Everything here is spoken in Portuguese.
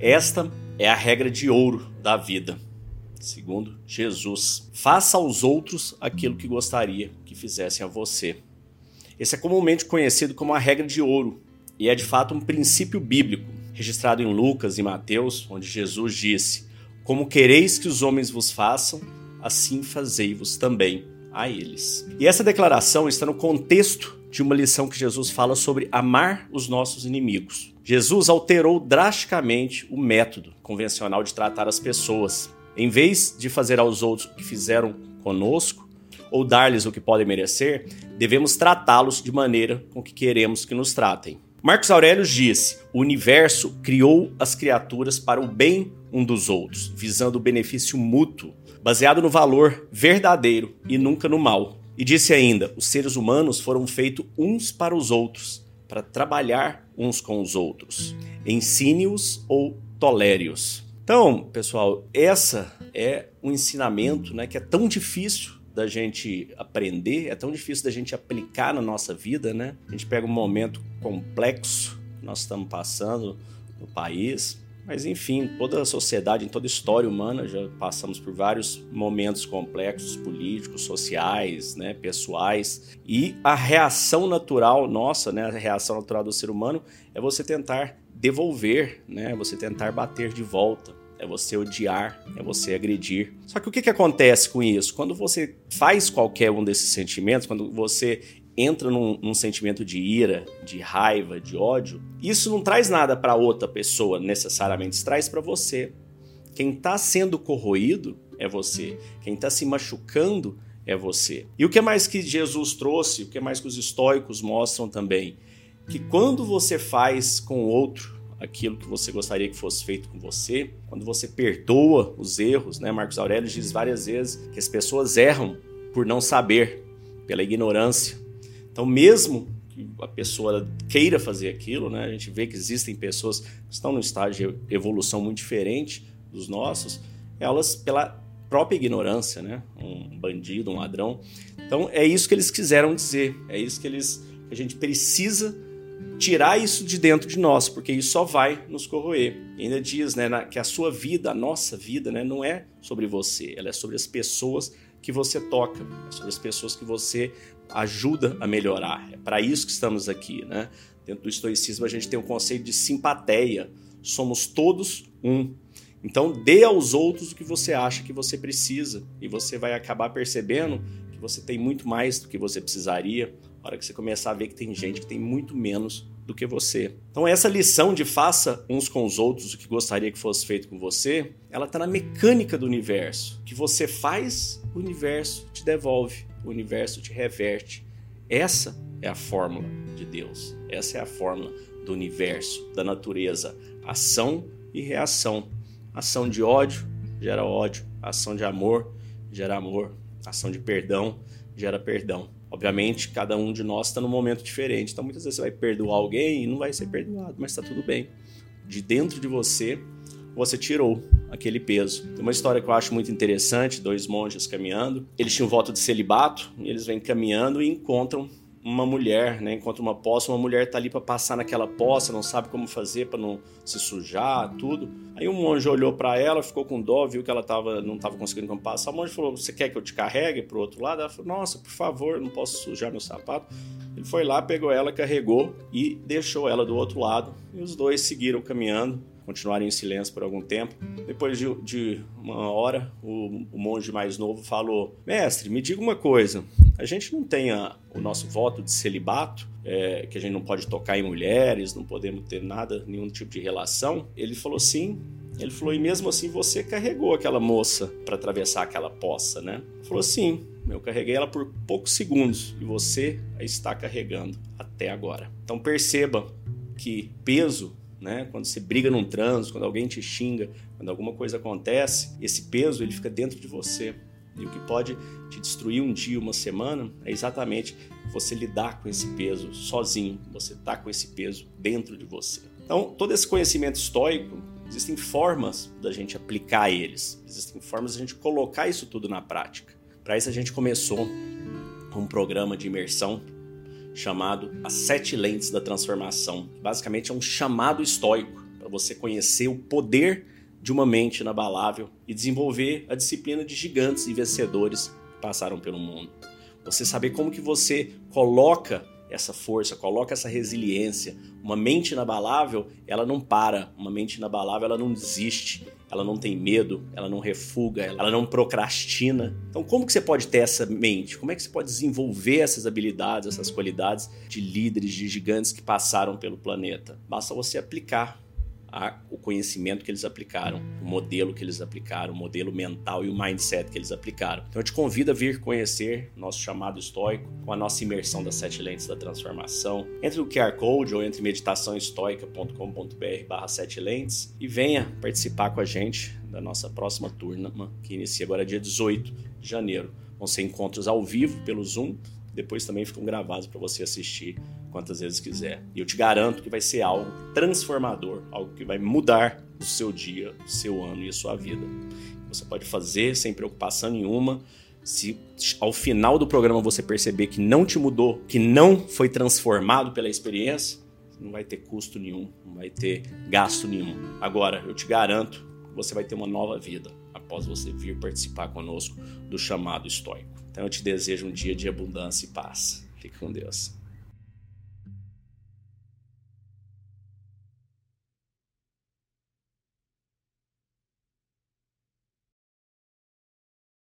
Esta é a regra de ouro da vida, segundo Jesus. Faça aos outros aquilo que gostaria que fizessem a você. Esse é comumente conhecido como a regra de ouro e é de fato um princípio bíblico, registrado em Lucas e Mateus, onde Jesus disse: Como quereis que os homens vos façam, assim fazei-vos também a eles. E essa declaração está no contexto de uma lição que Jesus fala sobre amar os nossos inimigos. Jesus alterou drasticamente o método convencional de tratar as pessoas. Em vez de fazer aos outros o que fizeram conosco, ou dar-lhes o que podem merecer, devemos tratá-los de maneira com que queremos que nos tratem. Marcos Aurélio disse: O universo criou as criaturas para o bem um dos outros, visando o benefício mútuo, baseado no valor verdadeiro e nunca no mal. E disse ainda: os seres humanos foram feitos uns para os outros, para trabalhar uns com os outros. Ensine-os ou tolere-os. Então, pessoal, essa é um ensinamento né, que é tão difícil da gente aprender, é tão difícil da gente aplicar na nossa vida, né? A gente pega um momento complexo que nós estamos passando no país, mas enfim, toda a sociedade, em toda a história humana, já passamos por vários momentos complexos, políticos, sociais, né, pessoais. E a reação natural nossa, né, a reação natural do ser humano, é você tentar devolver, né, você tentar bater de volta. É você odiar, é você agredir. Só que o que, que acontece com isso? Quando você faz qualquer um desses sentimentos, quando você entra num, num, sentimento de ira, de raiva, de ódio, isso não traz nada para outra pessoa necessariamente, isso traz para você. Quem está sendo corroído é você. Quem está se machucando é você. E o que mais que Jesus trouxe, o que mais que os estoicos mostram também, que quando você faz com o outro aquilo que você gostaria que fosse feito com você, quando você perdoa os erros, né? Marcos Aurélio diz várias vezes que as pessoas erram por não saber, pela ignorância. Então, mesmo que a pessoa queira fazer aquilo, né, a gente vê que existem pessoas que estão num estágio de evolução muito diferente dos nossos, elas, pela própria ignorância, né, um bandido, um ladrão. Então, é isso que eles quiseram dizer, é isso que eles a gente precisa tirar isso de dentro de nós, porque isso só vai nos corroer. E ainda diz né, que a sua vida, a nossa vida, né, não é sobre você, ela é sobre as pessoas que você toca, é sobre as pessoas que você ajuda a melhorar. É para isso que estamos aqui, né? Dentro do estoicismo a gente tem o conceito de simpatia. Somos todos um. Então dê aos outros o que você acha que você precisa e você vai acabar percebendo que você tem muito mais do que você precisaria. Na hora que você começar a ver que tem gente que tem muito menos do que você. Então essa lição de faça uns com os outros o que gostaria que fosse feito com você, ela está na mecânica do universo. O que você faz, o universo te devolve o universo te reverte. Essa é a fórmula de Deus. Essa é a fórmula do universo, da natureza. Ação e reação. Ação de ódio gera ódio. Ação de amor gera amor. Ação de perdão gera perdão. Obviamente, cada um de nós está num momento diferente. Então, muitas vezes você vai perdoar alguém e não vai ser perdoado, mas está tudo bem. De dentro de você, você tirou aquele peso. Tem uma história que eu acho muito interessante, dois monges caminhando. Eles tinham voto de celibato, e eles vêm caminhando e encontram uma mulher, né? Encontra uma poça, uma mulher tá ali para passar naquela poça, não sabe como fazer para não se sujar, tudo. Aí um monge olhou para ela, ficou com dó, viu que ela tava, não tava conseguindo como passar. O monge falou: "Você quer que eu te carregue pro outro lado?" Ela falou: "Nossa, por favor, não posso sujar meu sapato." Ele foi lá, pegou ela, carregou e deixou ela do outro lado. E os dois seguiram caminhando continuaram em silêncio por algum tempo. Depois de, de uma hora, o, o, monge mais novo falou: Mestre, me diga uma coisa. A gente não tem a, o nosso voto de celibato, é, que a gente não pode tocar em mulheres, não podemos ter nada, nenhum tipo de relação. Ele falou: Sim. Ele falou: E mesmo assim você carregou aquela moça para atravessar aquela poça, né? Ele falou: Sim. Eu carreguei ela por poucos segundos e você a está carregando até agora. Então perceba que peso né? Quando você briga num trânsito, quando alguém te xinga, quando alguma coisa acontece, esse peso ele fica dentro de você. E o que pode te destruir um dia, uma semana, é exatamente você lidar com esse peso sozinho, você tá com esse peso dentro de você. Então, todo esse conhecimento estoico, existem formas da gente aplicar eles, existem formas da gente colocar isso tudo na prática. Para isso a gente começou um programa de imersão chamado As Sete Lentes da Transformação. Basicamente é um chamado estoico para você conhecer o poder de uma mente inabalável e desenvolver a disciplina de gigantes e vencedores que passaram pelo mundo. Você saber como que você coloca essa força, coloca essa resiliência. Uma mente inabalável, ela não para. Uma mente inabalável, ela não desiste. Ela não tem medo, ela não refuga, ela não procrastina. Então, como que você pode ter essa mente? Como é que você pode desenvolver essas habilidades, essas qualidades de líderes, de gigantes que passaram pelo planeta? Basta você aplicar a, o conhecimento que eles aplicaram, o modelo que eles aplicaram, o modelo mental e o mindset que eles aplicaram. Então eu te convido a vir conhecer nosso chamado estoico com a nossa imersão das sete lentes da transformação. Entre o QR Code ou entre meditaçãoestoica.com.br barra sete lentes e venha participar com a gente da nossa próxima turma, que inicia agora dia 18 de janeiro. Vão ser encontros ao vivo pelo Zoom, depois também ficam gravados para você assistir quantas vezes quiser. E eu te garanto que vai ser algo transformador, algo que vai mudar o seu dia, o seu ano e a sua vida. Você pode fazer sem preocupação nenhuma. Se ao final do programa você perceber que não te mudou, que não foi transformado pela experiência, não vai ter custo nenhum, não vai ter gasto nenhum. Agora, eu te garanto que você vai ter uma nova vida após você vir participar conosco do chamado estoico. Então eu te desejo um dia de abundância e paz. Fique com Deus.